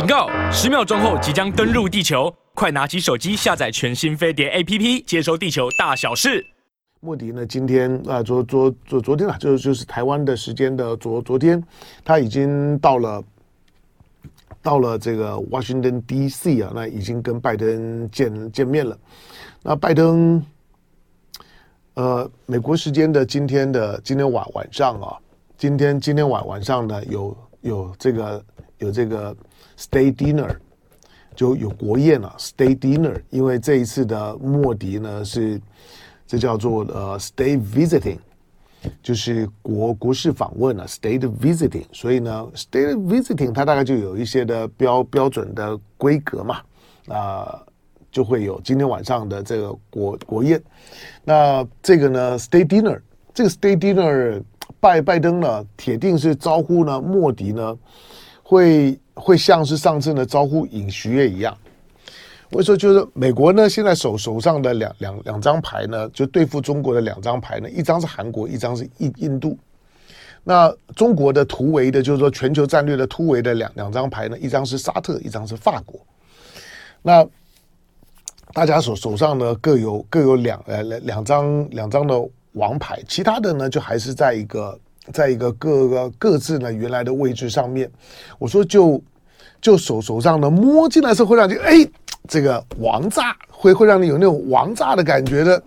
警告！十秒钟后即将登陆地球，快拿起手机下载全新飞碟 APP，接收地球大小事。莫迪呢？今天啊，昨昨昨昨天啊，就就是台湾的时间的昨昨天，他已经到了到了这个 Washington DC 啊，那已经跟拜登见见面了。那拜登，呃，美国时间的今天的今天晚晚上啊，今天今天晚晚上呢，有有这个。有这个 State Dinner，就有国宴啊，State Dinner。因为这一次的莫迪呢是这叫做呃 State Visiting，就是国国事访问啊，State Visiting。所以呢，State Visiting 它大概就有一些的标标准的规格嘛，啊、就会有今天晚上的这个国国宴。那这个呢，State Dinner，这个 State Dinner，拜拜登呢，铁定是招呼呢莫迪呢。会会像是上次的招呼尹锡悦一样，我说就是美国呢，现在手手上的两两两张牌呢，就对付中国的两张牌呢，一张是韩国，一张是印印度。那中国的突围的，就是说全球战略的突围的两两张牌呢，一张是沙特，一张是法国。那大家手手上呢各有各有两呃两两张两张的王牌，其他的呢就还是在一个。在一个各个各自呢原来的位置上面，我说就就手手上呢摸进来的时候会让你哎这个王炸会会让你有那种王炸的感觉的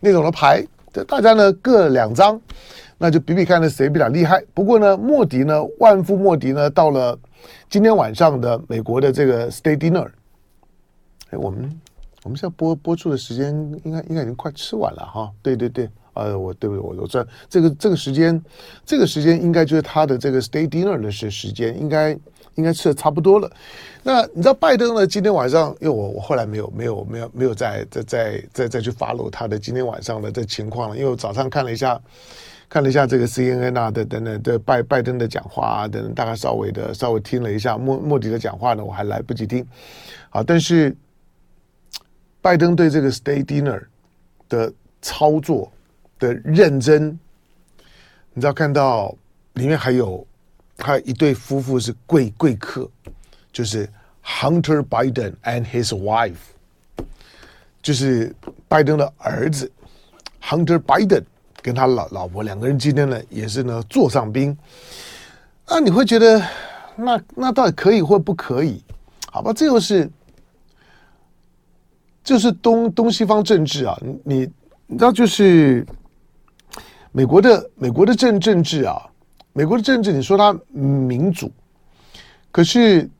那种的牌，这大家呢各两张，那就比比看呢谁比较厉害。不过呢莫迪呢万夫莫迪呢到了今天晚上的美国的这个 State Dinner，哎我们我们现在播播出的时间应该应该已经快吃完了哈，对对对。呃，我对不对？我我这这个这个时间，这个时间应该就是他的这个 State Dinner 的时时间，应该应该吃的差不多了。那你知道拜登呢？今天晚上，因为我我后来没有没有没有没有再再再再再去 follow 他的今天晚上的这情况了，因为我早上看了一下，看了一下这个 CNN 啊的等等的拜拜登的讲话啊等等，大概稍微的稍微听了一下莫莫迪的讲话呢，我还来不及听。好，但是拜登对这个 State Dinner 的操作。的认真，你知道看到里面还有他一对夫妇是贵贵客，就是 Hunter Biden and his wife，就是拜登的儿子 Hunter Biden 跟他老老婆两个人今天呢也是呢座上宾，那你会觉得那那到底可以或不可以？好吧，这又是就是东东西方政治啊，你你知道就是。美国的美国的政政治啊，美国的政治，你说它民主，可是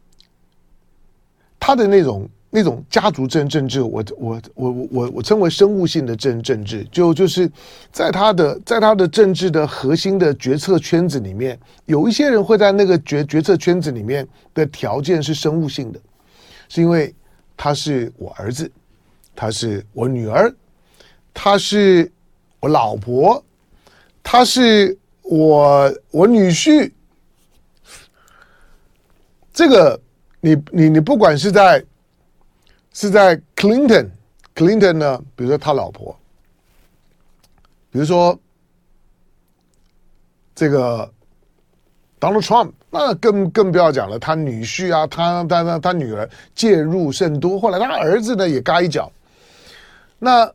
他的那种那种家族政政治，我我我我我称为生物性的政政治，就就是在他的在他的政治的核心的决策圈子里面，有一些人会在那个决决策圈子里面的条件是生物性的，是因为他是我儿子，他是我女儿，他是我老婆。他是我我女婿，这个你你你不管是在是在 Clinton Clinton 呢，比如说他老婆，比如说这个 Donald Trump，那更更不要讲了，他女婿啊，他他他他女儿介入甚多，后来他儿子呢也嘎一脚，那。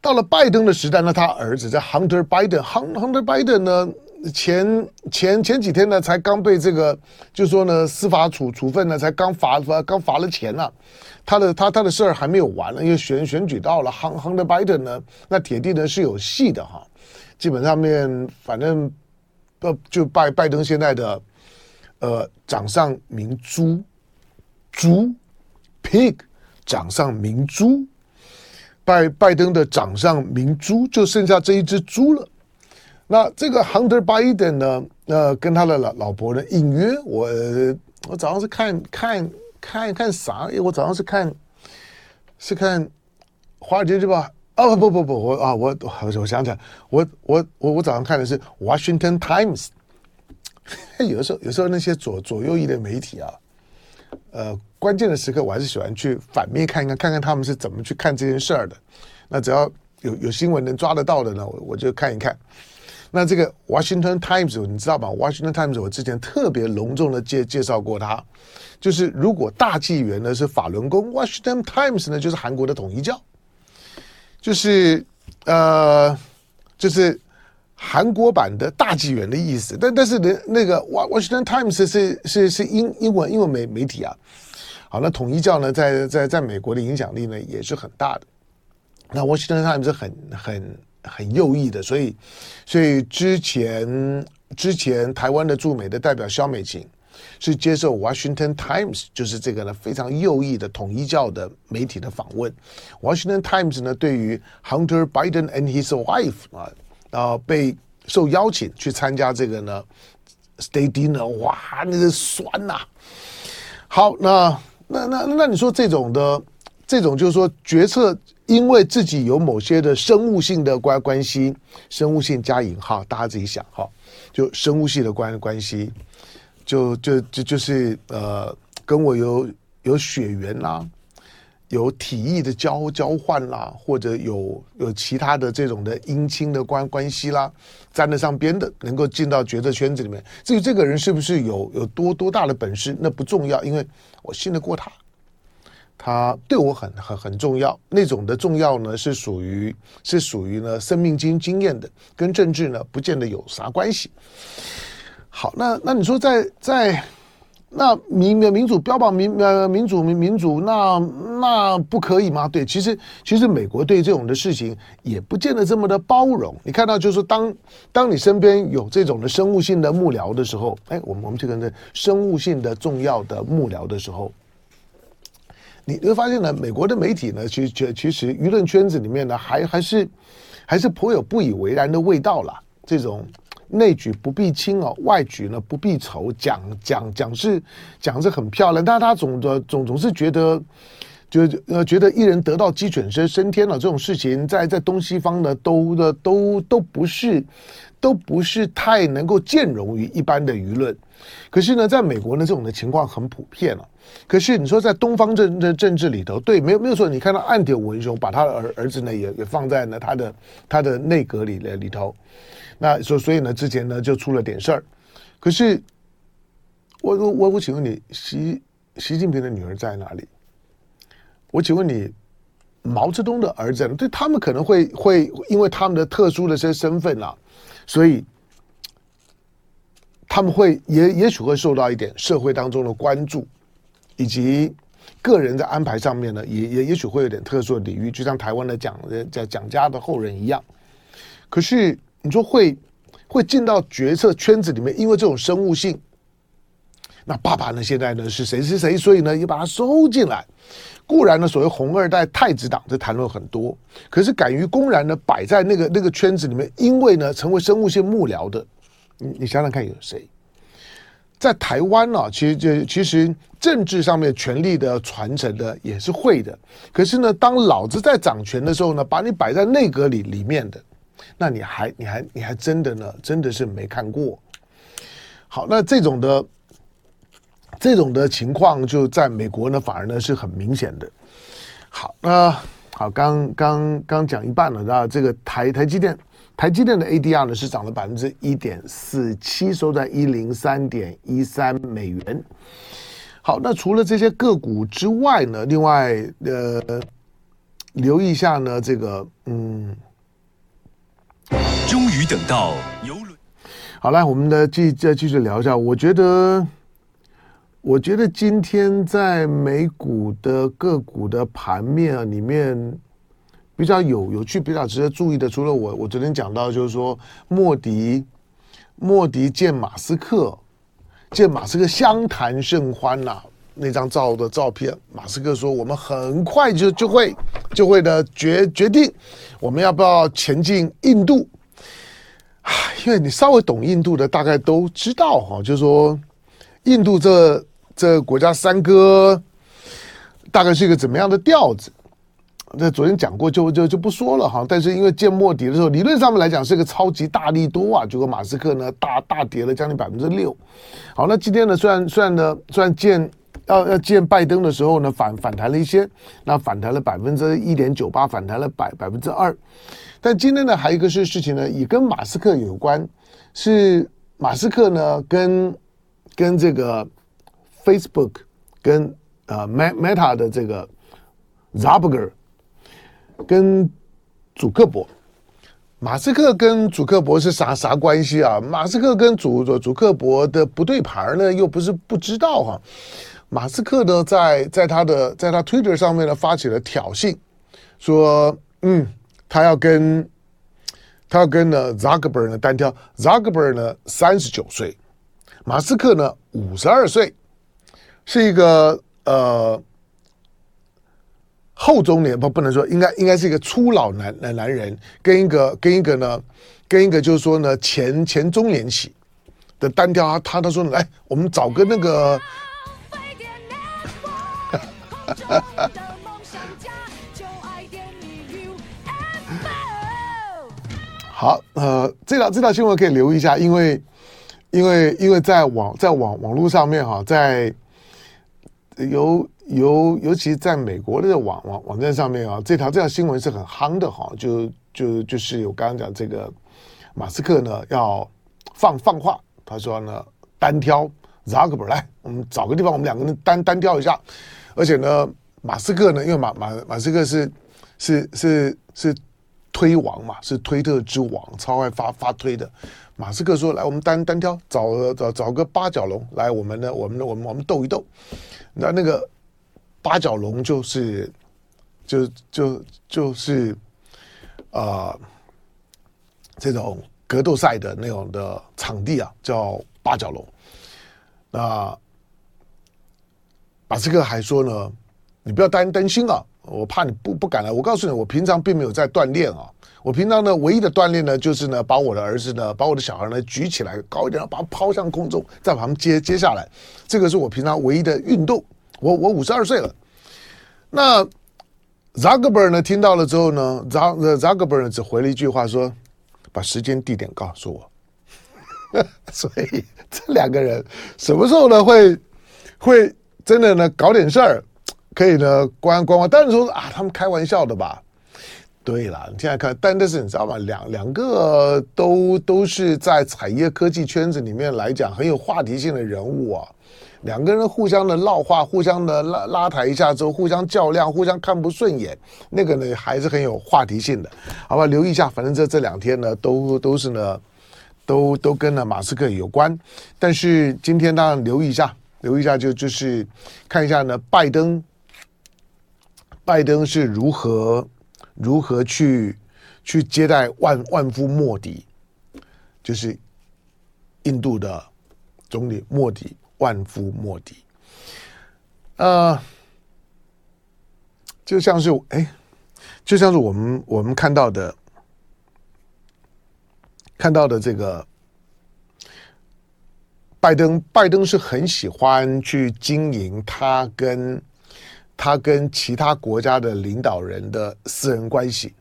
到了拜登的时代，那他儿子在 Hunter Biden，Hunter Biden 呢，前前前几天呢，才刚被这个，就说呢，司法处处分呢，才刚罚罚刚罚了钱呢、啊，他的他他的事儿还没有完呢，因为选选举到了，Hunter Biden 呢，那铁定呢是有戏的哈，基本上面反正呃就拜拜登现在的呃掌上明珠猪 pig 掌上明珠。拜拜登的掌上明珠就剩下这一只猪了。那这个 Hunter Biden 呢？呃，跟他的老老婆呢，隐约我我早上是看看看看啥？因为我早上是看是看《华尔街日报》哦，不不不，我啊我我我想起来，我我我我早上看的是《Washington Times》。有的时候有时候那些左左右翼的媒体啊。呃，关键的时刻，我还是喜欢去反面看一看，看看他们是怎么去看这件事儿的。那只要有有新闻能抓得到的呢，我我就看一看。那这个 Washington Times，你知道吧？Washington Times，我之前特别隆重的介介绍过它。就是如果大纪元呢是法轮功，Washington Times 呢就是韩国的统一教，就是呃，就是韩国版的大纪元的意思。但但是呢，那个 Washington Times 是是是英英文英文媒媒体啊。好，那统一教呢，在在在美国的影响力呢也是很大的。那 Washington Times 很很很右翼的，所以所以之前之前台湾的驻美的代表肖美琴。是接受 Washington Times，就是这个呢非常右翼的统一教的媒体的访问。Washington Times 呢对于 Hunter Biden and his wife 啊，啊被受邀请去参加这个呢 State Dinner，哇，那个酸呐、好，那那那那你说这种的这种就是说决策，因为自己有某些的生物性的关关系，生物性加引号，大家自己想哈，就生物性的关关系。就就就就是呃，跟我有有血缘啦，有体液的交交换啦，或者有有其他的这种的姻亲的关关系啦，沾得上边的，能够进到决策圈子里面。至于这个人是不是有有多多大的本事，那不重要，因为我信得过他，他对我很很很重要。那种的重要呢，是属于是属于呢生命经经验的，跟政治呢不见得有啥关系。好，那那你说在在那民民主标榜民呃民主民民主，那那不可以吗？对，其实其实美国对这种的事情也不见得这么的包容。你看到就是当当你身边有这种的生物性的幕僚的时候，哎，我们我们这个呢生物性的重要的幕僚的时候，你会发现呢，美国的媒体呢，其实其实舆论圈子里面呢，还还是还是颇有不以为然的味道啦，这种。内举不避亲哦，外举呢不避仇，讲讲讲是讲是很漂亮，但是他总的总总是觉得，就呃觉得一人得道鸡犬升升天了这种事情，在在东西方呢都的都都不是都不是太能够兼容于一般的舆论。可是呢，在美国呢这种的情况很普遍了。可是你说在东方政政政治里头，对，没有没有错，你看到岸田文雄把他的儿儿子呢也也放在了他的他的内阁里里里头。那所所以呢，之前呢就出了点事儿。可是我我我请问你，习习近平的女儿在哪里？我请问你，毛泽东的儿子，对他们可能会会因为他们的特殊的这些身份啊，所以他们会也也许会受到一点社会当中的关注，以及个人在安排上面呢，也也也许会有点特殊的礼遇，就像台湾的蒋蒋蒋家的后人一样。可是。你说会会进到决策圈子里面，因为这种生物性。那爸爸呢？现在呢是谁是谁？所以呢也把他收进来。固然呢，所谓红二代、太子党这谈论很多，可是敢于公然的摆在那个那个圈子里面，因为呢成为生物性幕僚的，你你想想看有谁？在台湾呢、其实就其实政治上面权力的传承的也是会的。可是呢，当老子在掌权的时候呢，把你摆在内阁里里面的。那你还你还你还真的呢？真的是没看过。好，那这种的这种的情况，就在美国呢，反而呢是很明显的。好，那好，刚刚刚讲一半了，那这个台台积电台积电的 ADR 呢是涨了百分之一点四七，收在一零三点一三美元。好，那除了这些个股之外呢，另外呃，留意一下呢，这个嗯。终于等到游轮。好了，我们呢继再继续聊一下。我觉得，我觉得今天在美股的个股的盘面啊里面，比较有有趣、比较值得注意的，除了我我昨天讲到，就是说莫迪莫迪见马斯克，见马斯克相谈甚欢呐、那张照的照片，马斯克说：“我们很快就就会就会的决决定，我们要不要前进印度？啊，因为你稍微懂印度的，大概都知道哈，就是说印度这这国家三哥大概是一个怎么样的调子。那昨天讲过就，就就不说了哈。但是因为见莫迪的时候，理论上面来讲是个超级大利多啊，结果马斯克呢大大跌了将近百分之六。好，那今天呢，虽然虽然呢，虽然见。要要见拜登的时候呢，反反弹了一些，那反弹了百分之一点九八，反弹了百百分之二。但今天呢，还有一个是事情呢，也跟马斯克有关，是马斯克呢跟跟这个 Facebook 跟呃 Meta 的这个 Zuckerberg 跟祖克伯，马斯克跟祖克伯是啥啥关系啊？马斯克跟祖祖克伯的不对盘呢，又不是不知道哈、马斯克呢，在在他的在他 Twitter 上面呢，发起了挑衅，说嗯，他要跟他要跟呢 Zuckerberg 呢单挑，Zuckerberg 呢三十九岁，马斯克呢五十二岁，是一个呃。后中年不不能说，应该应该是一个初老男男男人，跟一个跟一个呢，跟一个就是说呢前前中年期的单挑，他他他说来，我们找个那个，好呃，这条这条新闻可以留意一下，因为因为因为在网在网网络上面哈，在尤。尤尤其在美国的网网网站上面啊，这条这条新闻是很夯的哈，就就就是我刚刚讲这个马斯克呢要放放话，他说呢单挑扎克伯来，我们找个地方，我们两个人单单挑一下，而且呢马斯克呢，因为马马马斯克是是是是推王嘛，是推特之王，超爱发发推的。马斯克说来，我们单单挑，找找找个八角龙来，我们呢，我们我们我们斗一斗，那那个。八角龙就是，就就就是，呃，这种格斗赛的那种的场地啊，叫八角龙。那马斯克还说呢，你不要担担心啊，我怕你不不敢来。我告诉你，我平常并没有在锻炼啊，我平常呢唯一的锻炼呢，就是呢把我的儿子呢，把我的小孩呢举起来高一点，把他抛向空中，再把他们接接下来，这个是我平常唯一的运动。我我五十二岁了，那扎克伯呢？听到了之后呢，扎扎克伯呢只回了一句话说：“把时间地点告诉我。” 所以这两个人什么时候呢会会真的呢搞点事儿，可以呢关关关？但是说啊，他们开玩笑的吧？对了，你现在看，但但是你知道吗？两两个都都是在产业科技圈子里面来讲很有话题性的人物啊。两个人互相的撂话，互相的拉拉抬一下之后，互相较量，互相看不顺眼，那个呢还是很有话题性的，好吧？留意一下，反正这这两天呢，都都是呢，都都跟了马斯克有关。但是今天当然留意一下，留意一下就就是看一下呢，拜登，拜登是如何如何去去接待万万夫莫敌，就是印度的总理莫迪。万夫莫敌，呃，就像是哎，就像是我们我们看到的，看到的这个拜登，拜登是很喜欢去经营他跟他跟其他国家的领导人的私人关系。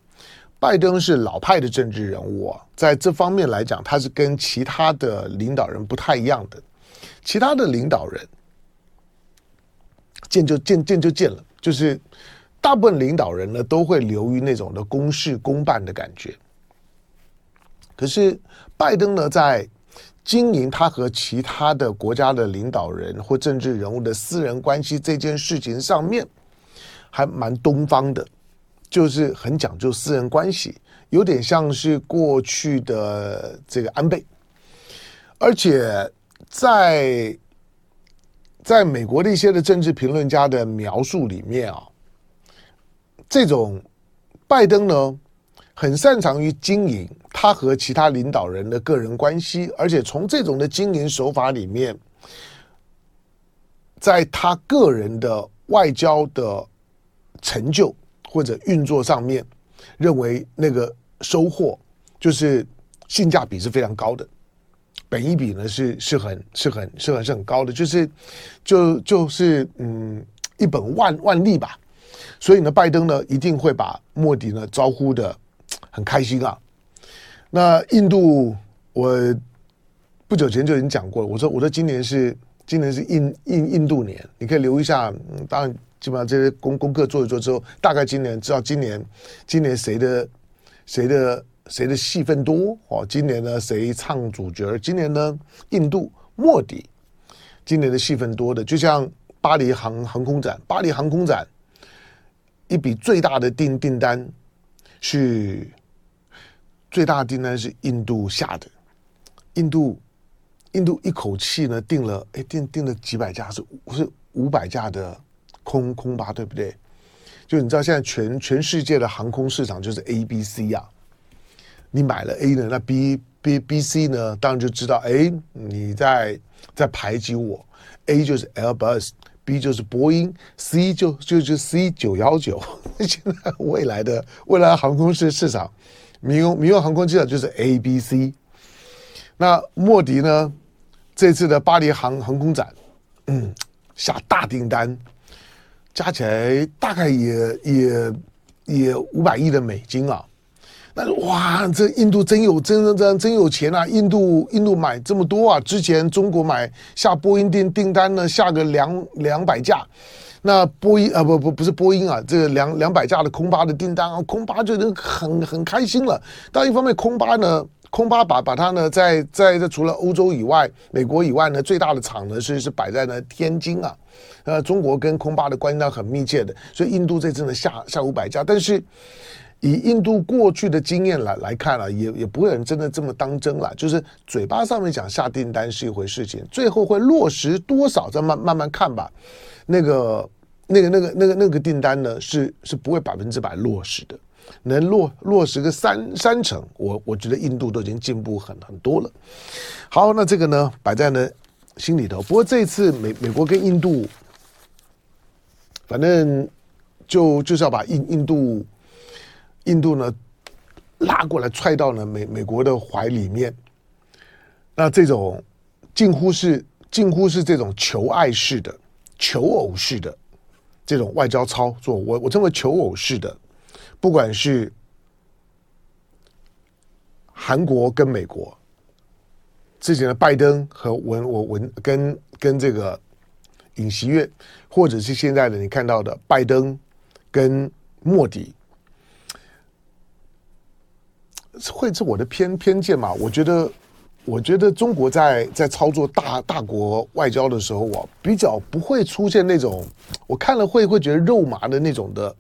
拜登是老派的政治人物啊，在这方面来讲，他是跟其他的领导人不太一样的。其他的领导人见就见见就见了，就是大部分领导人呢都会流于那种的公事公办的感觉。可是拜登呢，在经营他和其他的国家的领导人或政治人物的私人关系这件事情上面，还蛮东方的，就是很讲究私人关系，有点像是过去的这个安倍，而且。在在美国的一些的政治评论家的描述里面啊，这种拜登呢，很擅长于经营他和其他领导人的个人关系，而且从这种的经营手法里面，在他个人的外交的成就或者运作上面，认为那个收获就是性价比是非常高的。本一比呢是是很是很是很是很高的，就是就就是嗯一本万万利吧，所以呢，拜登呢一定会把莫迪呢招呼的很开心啊。那印度，我不久前就已经讲过了，我说我说今年是今年是印印印度年，你可以留一下。嗯，当然基本上这些功功课做一做之后，大概今年知道今年今年谁的谁的。谁的戏份多？哦，今年呢，谁唱主角？今年呢，印度莫迪，今年的戏份多的，就像巴黎航航空展，巴黎航空展一笔最大的订订单是最大的订单是印度下的，印度印度一口气呢订了哎订订了几百架是是五百架的空空巴对不对？就你知道现在全全世界的航空市场就是 A B C 呀，你买了 A 呢，那 B B B C 呢，当然就知道哎你在在排挤我。A 就是 Airbus，B 就是波音，C 就就就 C 九幺九。现在未来的未来航空市市场，民用民用航空机场就是 A B C。那莫迪呢？这次的巴黎航航空展，嗯，下大订单，加起来大概也也也五百亿的美金啊。那哇，这印度真有真真真真有钱啊！印度印度买这么多啊！之前中国买下波音订订单呢，下个两两百架。那波音啊，不不不是波音啊，这个两两百架的空巴的订单啊，空巴就能很很开心了。但一方面，空巴呢，空巴把把它呢，在在这除了欧洲以外，美国以外呢，最大的厂呢是是摆在呢天津啊。呃，中国跟空巴的关系呢很密切的，所以印度这次呢下下五百架，但是。以印度过去的经验来来看啊，也也不会有人真的这么当真了。就是嘴巴上面讲下订单是一回事情，最后会落实多少，再慢慢慢看吧。那个、那个、那个、那个、那个订单呢，是是不会百分之百落实的，能落落实个三三成，我我觉得印度都已经进步很很多了。好，那这个呢摆在呢心里头。不过这一次美美国跟印度，反正就就是要把印印度。印度呢，拉过来踹到了美美国的怀里面，那这种近乎是近乎是这种求爱式的、求偶式的这种外交操作，我我称为求偶式的，不管是韩国跟美国之前的拜登和文我文跟跟这个尹锡悦，或者是现在的你看到的拜登跟莫迪。会是我的偏偏见嘛？我觉得，我觉得中国在在操作大大国外交的时候我，比较不会出现那种我看了会会觉得肉麻的那种的，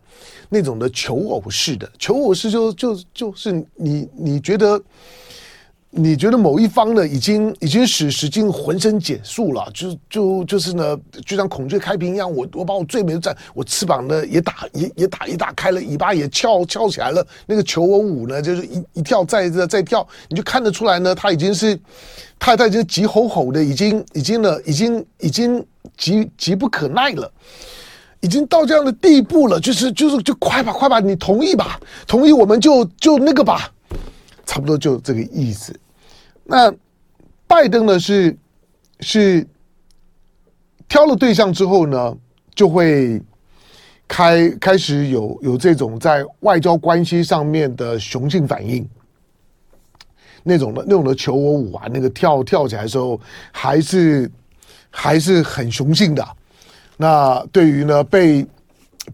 那种的求偶式的求偶式就就就是你你觉得。你觉得某一方呢，已经已经使使尽浑身解数了，就就就是呢，就像孔雀开屏一样，我我把我最美的战，我翅膀呢也打也也打一打开了，尾巴也翘翘起来了，那个求偶舞呢，就是一一跳再再再跳，你就看得出来呢，他已经是他他已经急吼吼的，已经已经呢，已经已经急急不可耐了，已经到这样的地步了，就是就是就快吧快吧，你同意吧，同意我们就就那个吧，差不多就这个意思。那拜登呢？是是挑了对象之后呢，就会开开始有有这种在外交关系上面的雄性反应，那种的那种的求我舞啊，那个跳跳起来的时候，还是还是很雄性的。那对于呢被。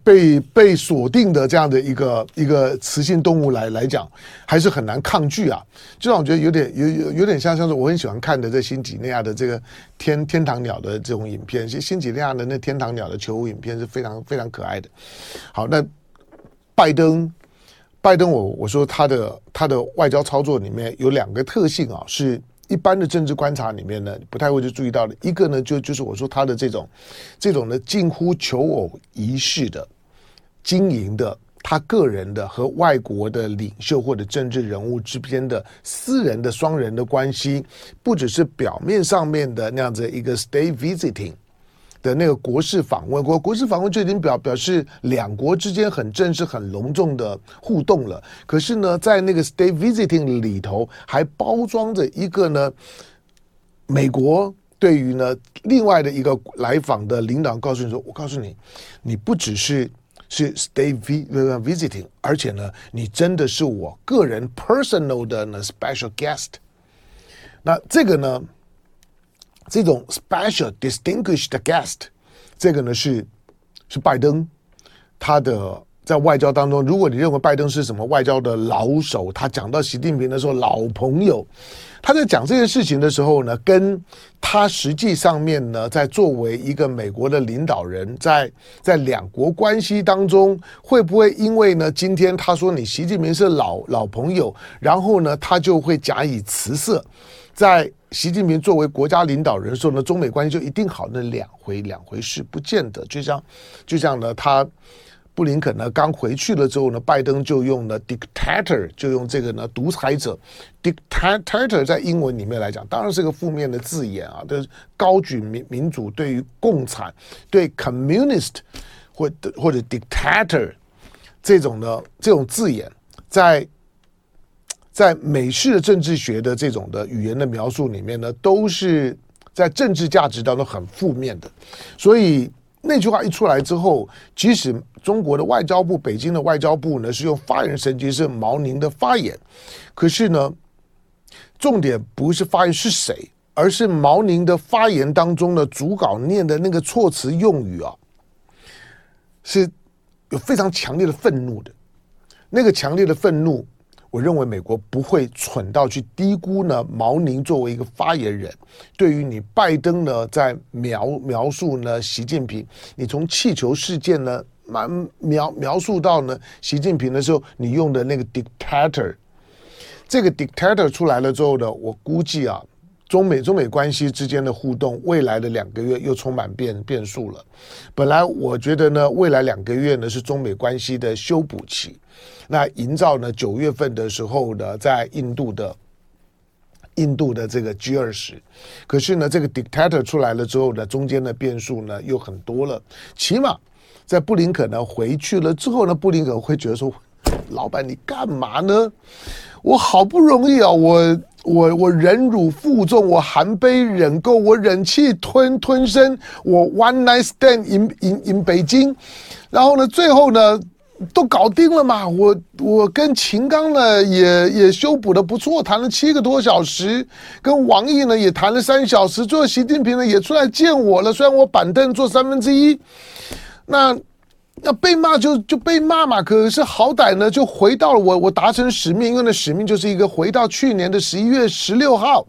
被被锁定的这样的一个一个雌性动物来来讲，还是很难抗拒啊。就让我觉得有点有有有点像像是我很喜欢看的这新几内亚的这个天天堂鸟的这种影片，新新几内亚的那天堂鸟的求偶影片是非常非常可爱的。好，那拜登拜登，我我说他的他的外交操作里面有两个特性啊，是。一般的政治观察里面呢，不太会去注意到的。一个呢，就就是我说他的这种，这种呢近乎求偶仪式的经营的，他个人的和外国的领袖或者政治人物之间的私人的双人的关系，不只是表面上面的那样子一个 stay visiting。的那个国事访问，国国事访问就已经表表示两国之间很正式、很隆重的互动了。可是呢，在那个 state visiting 里头，还包装着一个呢，美国对于呢另外的一个来访的领导，告诉你说：“我告诉你，你不只是是 state visiting，而且呢，你真的是我个人 personal 的呢 special guest。”那这个呢？这种 special distinguished guest，这个呢是是拜登他的在外交当中，如果你认为拜登是什么外交的老手，他讲到习近平的时候老朋友，他在讲这件事情的时候呢，跟他实际上面呢，在作为一个美国的领导人，在在两国关系当中，会不会因为呢，今天他说你习近平是老老朋友，然后呢，他就会假以辞色，在习近平作为国家领导人的时候呢，中美关系就一定好？那两回两回事，不见得。就像就像呢，他。布林肯呢刚回去了之后呢，拜登就用了 dictator，就用这个呢独裁者 dictator 在英文里面来讲，当然是个负面的字眼啊，就是高举民民主对于共产对 communist 或或者 dictator 这种的这种字眼，在在美式的政治学的这种的语言的描述里面呢，都是在政治价值当中很负面的，所以。那句话一出来之后，即使中国的外交部、北京的外交部呢是用发言神经是毛宁的发言，可是呢，重点不是发言是谁，而是毛宁的发言当中的主稿念的那个措辞用语啊，是有非常强烈的愤怒的，那个强烈的愤怒。我认为美国不会蠢到去低估呢，毛宁作为一个发言人，对于你拜登呢，在描描述呢习近平，你从气球事件呢，描描描述到呢习近平的时候，你用的那个 dictator，这个 dictator 出来了之后呢，我估计啊，中美中美关系之间的互动，未来的两个月又充满变变数了。本来我觉得呢，未来两个月呢是中美关系的修补期。那营造呢？九月份的时候呢，在印度的印度的这个 G 二十，可是呢，这个 dictator 出来了之后呢，中间的变数呢又很多了。起码在布林肯呢回去了之后呢，布林肯会觉得说：“老板，你干嘛呢？我好不容易啊，我我我忍辱负重，我含悲忍垢，我忍气吞吞声，我 one night stand in in in 北京，然后呢，最后呢。”都搞定了嘛？我我跟秦刚呢也也修补的不错，谈了七个多小时，跟王毅呢也谈了三小时，最后习近平呢也出来见我了，虽然我板凳坐三分之一，那那被骂就就被骂嘛，可是好歹呢就回到了我我达成使命，因为那使命就是一个回到去年的十一月十六号。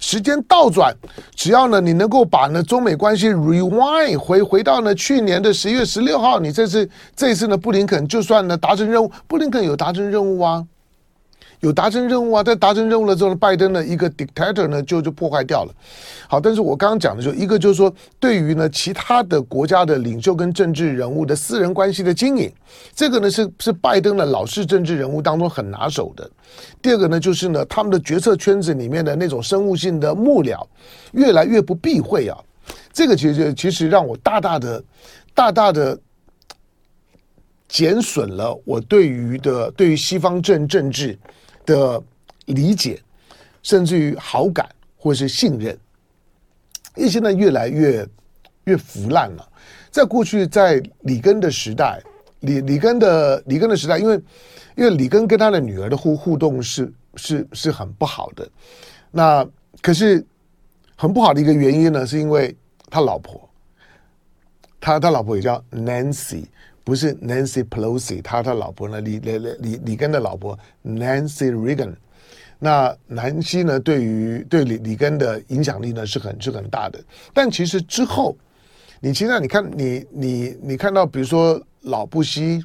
时间倒转，只要呢，你能够把呢中美关系 rewind 回回到呢去年的十一月十六号，你这次这次呢布林肯就算呢达成任务，布林肯有达成任务啊。有达成任务啊，在达成任务了之后，拜登的一个 dictator 呢就就破坏掉了。好，但是我刚刚讲的就一个就是说，对于呢其他的国家的领袖跟政治人物的私人关系的经营，这个呢是是拜登的老式政治人物当中很拿手的。第二个呢就是呢他们的决策圈子里面的那种生物性的幕僚越来越不避讳啊，这个其实其实让我大大的大大的减损了我对于的对于西方政政治。的理解，甚至于好感或是信任，因为现在越来越越腐烂了。在过去，在里根的时代，里里根的里根的时代，因为因为里根跟他的女儿的互互动是是是很不好的。那可是很不好的一个原因呢，是因为他老婆，他他老婆也叫 Nancy。不是 Nancy Pelosi，他他老婆呢？里里里里根的老婆 Nancy Reagan。那南希呢？对于对里里根的影响力呢是很是很大的。但其实之后，你现在你看你你你看到，比如说老布希、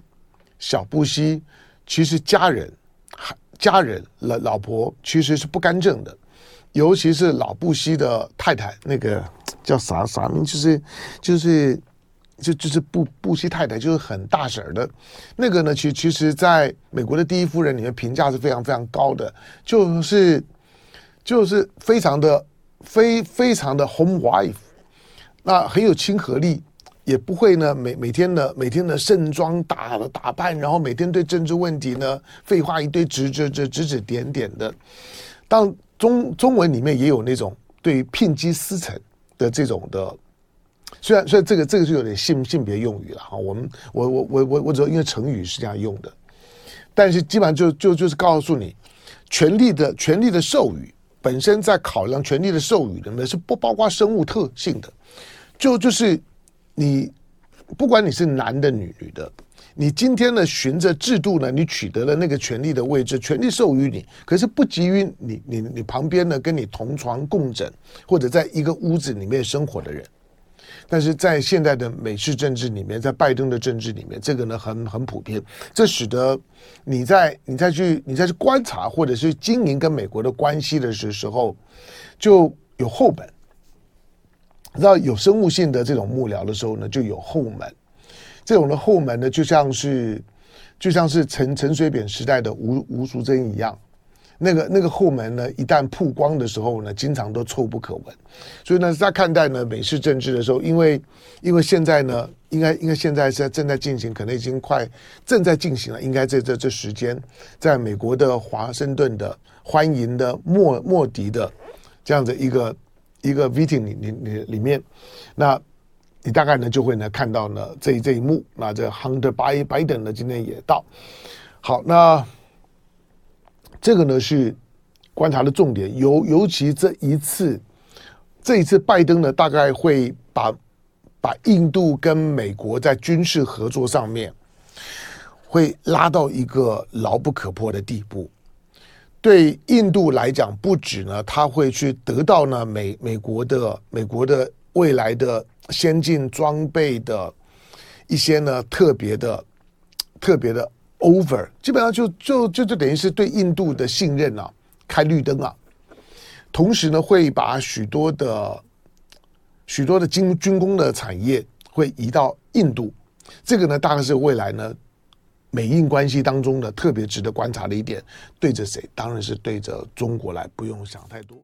小布希，其实家人、家人老老婆其实是不干政的，尤其是老布希的太太，那个叫啥啥名？就是就是。就就是布布希太太，就是很大婶儿的，那个呢，其其实在美国的第一夫人里面评价是非常非常高的，就是就是非常的非非常的 home wife，那很有亲和力，也不会呢每每天呢每天的盛装打打扮，然后每天对政治问题呢废话一堆指指指指指点点的，当中中文里面也有那种对于聘鸡司晨的这种的。虽然，虽然这个这个是有点性性别用语了哈，我们我我我我我只因为成语是这样用的，但是基本上就就就是告诉你，权力的权力的授予本身在考量权力的授予的呢是不包括生物特性的，就就是你不管你是男的女女的，你今天呢，循着制度呢，你取得了那个权力的位置，权力授予你，可是不给予你你你旁边呢，跟你同床共枕或者在一个屋子里面生活的人。但是在现在的美式政治里面，在拜登的政治里面，这个呢很很普遍，这使得你在你再去你再去观察或者是经营跟美国的关系的时时候，就有后门。知道有生物性的这种幕僚的时候呢，就有后门。这种的后门呢，就像是就像是陈陈水扁时代的吴吴淑珍一样，那个那个后门呢，一旦曝光的时候呢，经常都臭不可闻。所以呢，在看待呢美式政治的时候，因为因为现在呢，应该应该现在是正在进行，可能已经快正在进行了。应该这这这时间，在美国的华盛顿的欢迎的莫莫迪的这样的一个。一个 meeting 里里里里面，那你大概呢就会呢看到呢这一这一幕。那这 Hunter Biden 呢今天也到。好，那这个呢是观察的重点，尤尤其这一次，这一次拜登呢大概会把把印度跟美国在军事合作上面会拉到一个牢不可破的地步。对印度来讲，不止呢，他会去得到呢美美国的美国的未来的先进装备的一些呢特别的特别的 over，基本上就就就就等于是对印度的信任啊，开绿灯啊。同时呢，会把许多的许多的军军工的产业会移到印度，这个呢，大概是未来呢。美印关系当中的特别值得观察的一点，对着谁？当然是对着中国来，不用想太多。